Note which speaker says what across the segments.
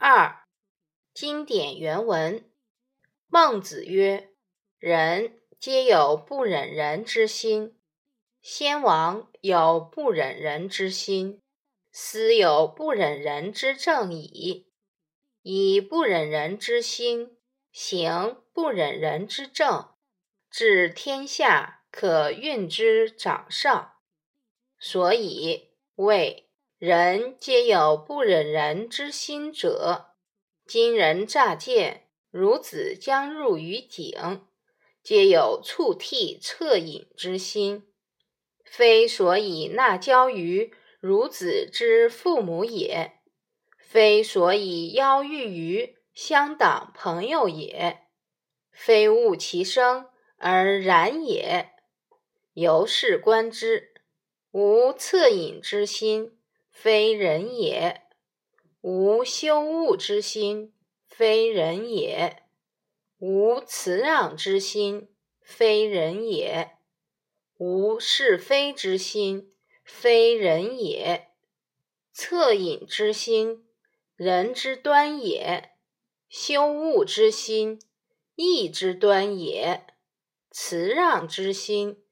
Speaker 1: 二、经典原文：孟子曰：“人皆有不忍人之心。先王有不忍人之心，斯有不忍人之政矣。以不忍人之心，行不忍人之政，治天下可运之掌上。所以谓。”人皆有不忍人之心者。今人乍见孺子将入于井，皆有触涕恻隐之心，非所以纳交于孺子之父母也，非所以邀遇于乡党朋友也，非恶其生而然也。由是观之，无恻隐之心。非人也，无羞恶之心；非人也，无辞让之心；非人也，无是非之心；非人也。恻隐之心，人之端也；羞恶之心，义之端也；辞让之心，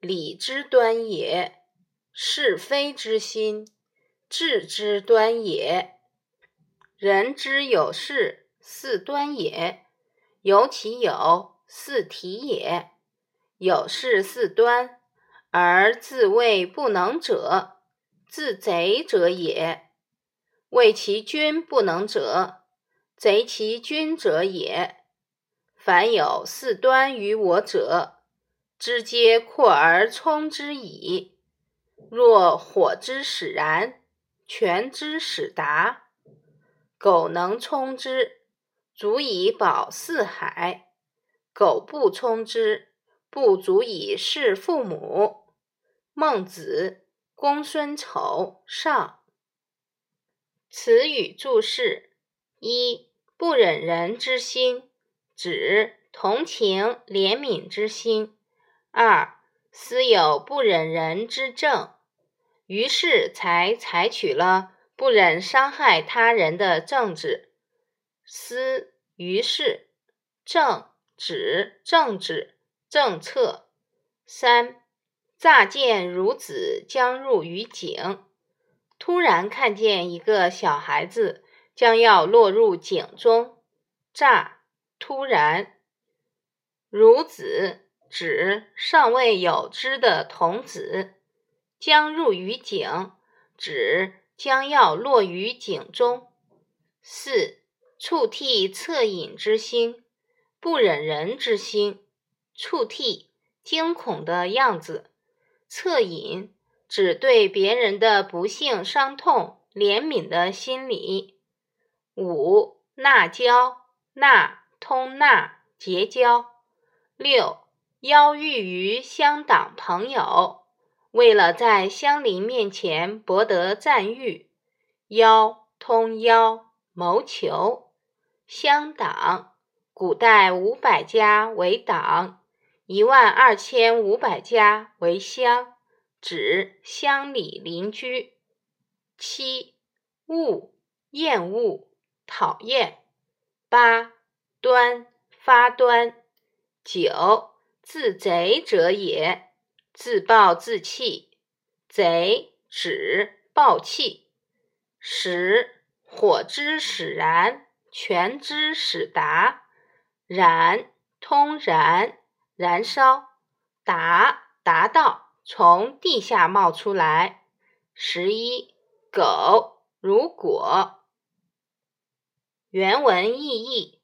Speaker 1: 礼之端也；是非之心。智之端也，人之有事，似端也；有其有，似体也。有事似端，而自谓不能者，自贼者也。谓其君不能者，贼其君者也。凡有似端于我者，知皆扩而充之矣。若火之使然。权之使达，苟能充之，足以保四海；苟不充之，不足以事父母。孟子·公孙丑上。词语注释：一、不忍人之心，指同情怜悯之心；二、思有不忍人之政。于是才采取了不忍伤害他人的政治。思于是政指政治政策。三乍见孺子将入于井，突然看见一个小孩子将要落入井中。乍突然，孺子指尚未有知的童子。将入于井，指将要落于井中。四触涕恻隐之心，不忍人之心。触涕，惊恐的样子；恻隐，指对别人的不幸伤痛怜悯的心理。五纳交，纳通纳结交。六邀遇于乡党朋友。为了在乡邻面前博得赞誉，邀通邀谋求乡党。古代五百家为党，一万二千五百家为乡，指乡里邻居。七恶厌恶讨厌。八端发端。九自贼者也。自暴自弃，贼指暴气。使火之使然，权之使达。燃通燃，燃烧。达达到，从地下冒出来。十一狗如果。原文意义：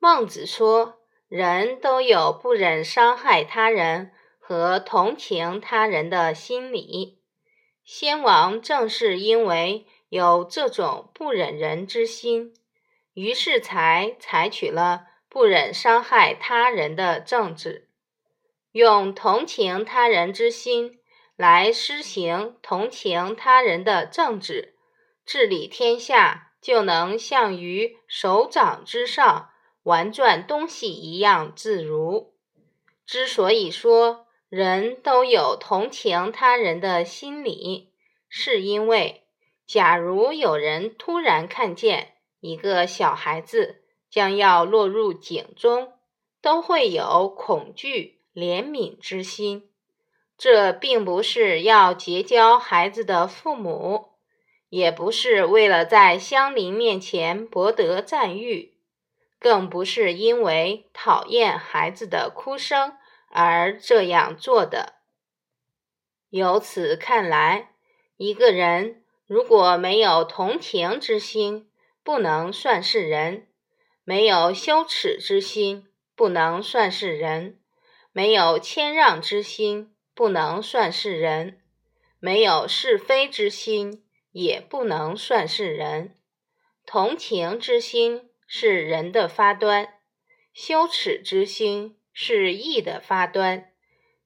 Speaker 1: 孟子说，人都有不忍伤害他人。和同情他人的心理，先王正是因为有这种不忍人之心，于是才采取了不忍伤害他人的政治，用同情他人之心来施行同情他人的政治，治理天下就能像于手掌之上玩转东西一样自如。之所以说，人都有同情他人的心理，是因为，假如有人突然看见一个小孩子将要落入井中，都会有恐惧、怜悯之心。这并不是要结交孩子的父母，也不是为了在乡邻面前博得赞誉，更不是因为讨厌孩子的哭声而这样做的。由此看来，一个人如果没有同情之心，不能算是人；没有羞耻之心，不能算是人；没有谦让之心。不能算是人，没有是非之心，也不能算是人。同情之心是人的发端，羞耻之心是义的发端，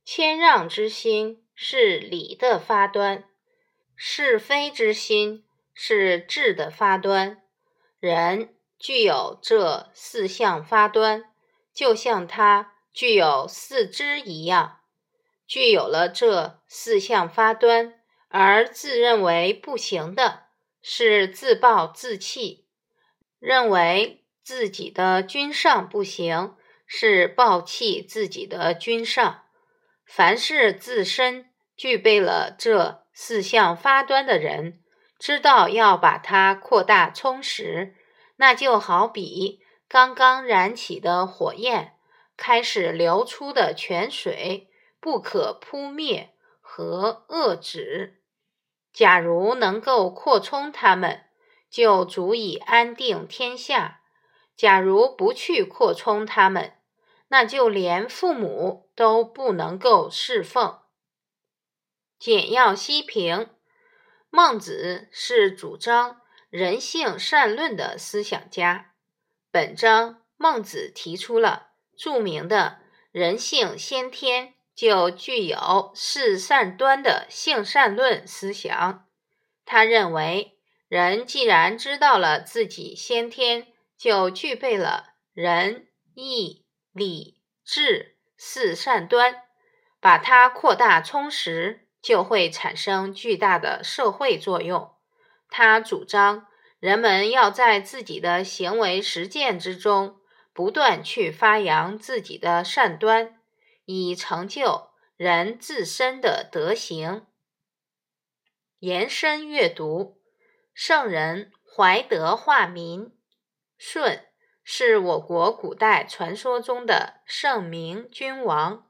Speaker 1: 谦让之心是礼的发端，是非之心是智的发端。人具有这四项发端，就像他具有四肢一样。具有了这四项发端而自认为不行的，是自暴自弃；认为自己的君上不行，是暴弃自己的君上。凡是自身具备了这四项发端的人，知道要把它扩大充实，那就好比刚刚燃起的火焰，开始流出的泉水。不可扑灭和遏止。假如能够扩充它们，就足以安定天下；假如不去扩充它们，那就连父母都不能够侍奉。简要析评：孟子是主张人性善论的思想家。本章孟子提出了著名的人性先天。就具有是善端的性善论思想。他认为，人既然知道了自己先天就具备了仁、义、礼、智四善端，把它扩大充实，就会产生巨大的社会作用。他主张，人们要在自己的行为实践之中，不断去发扬自己的善端。以成就人自身的德行。延伸阅读：圣人怀德化民。舜是我国古代传说中的圣明君王。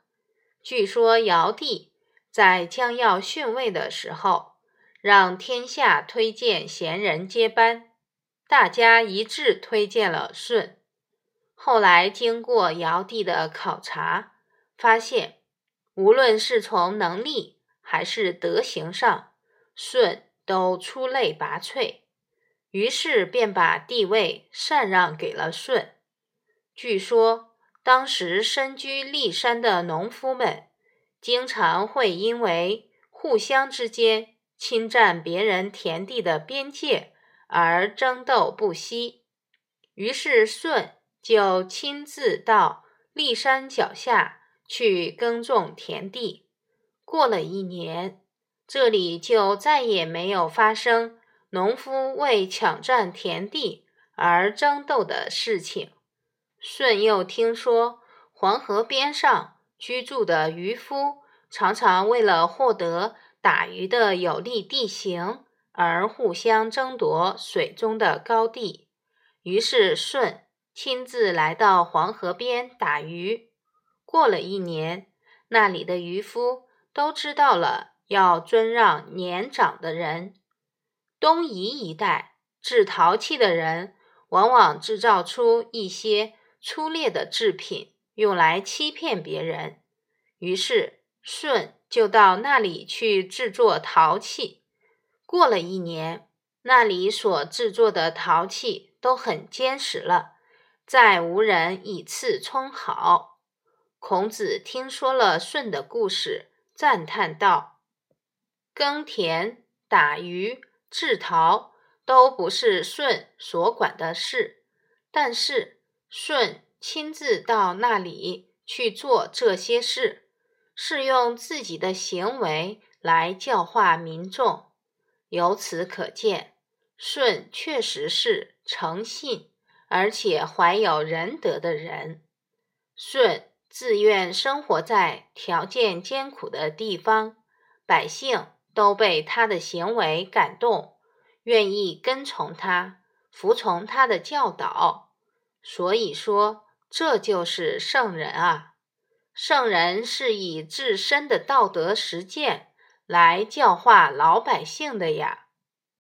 Speaker 1: 据说尧帝在将要逊位的时候，让天下推荐贤人接班，大家一致推荐了舜。后来经过尧帝的考察。发现，无论是从能力还是德行上，舜都出类拔萃，于是便把帝位禅让给了舜。据说，当时身居骊山的农夫们，经常会因为互相之间侵占别人田地的边界而争斗不息，于是舜就亲自到骊山脚下。去耕种田地，过了一年，这里就再也没有发生农夫为抢占田地而争斗的事情。舜又听说黄河边上居住的渔夫常常为了获得打鱼的有利地形而互相争夺水中的高地，于是舜亲自来到黄河边打鱼。过了一年，那里的渔夫都知道了要尊让年长的人。东夷一带制陶器的人，往往制造出一些粗劣的制品，用来欺骗别人。于是舜就到那里去制作陶器。过了一年，那里所制作的陶器都很坚实了，再无人以次充好。孔子听说了舜的故事，赞叹道：“耕田、打鱼、制陶都不是舜所管的事，但是舜亲自到那里去做这些事，是用自己的行为来教化民众。由此可见，舜确实是诚信而且怀有仁德的人。舜自愿生活在条件艰苦的地方，百姓都被他的行为感动，愿意跟从他，服从他的教导。所以说，这就是圣人啊！圣人是以自身的道德实践来教化老百姓的呀。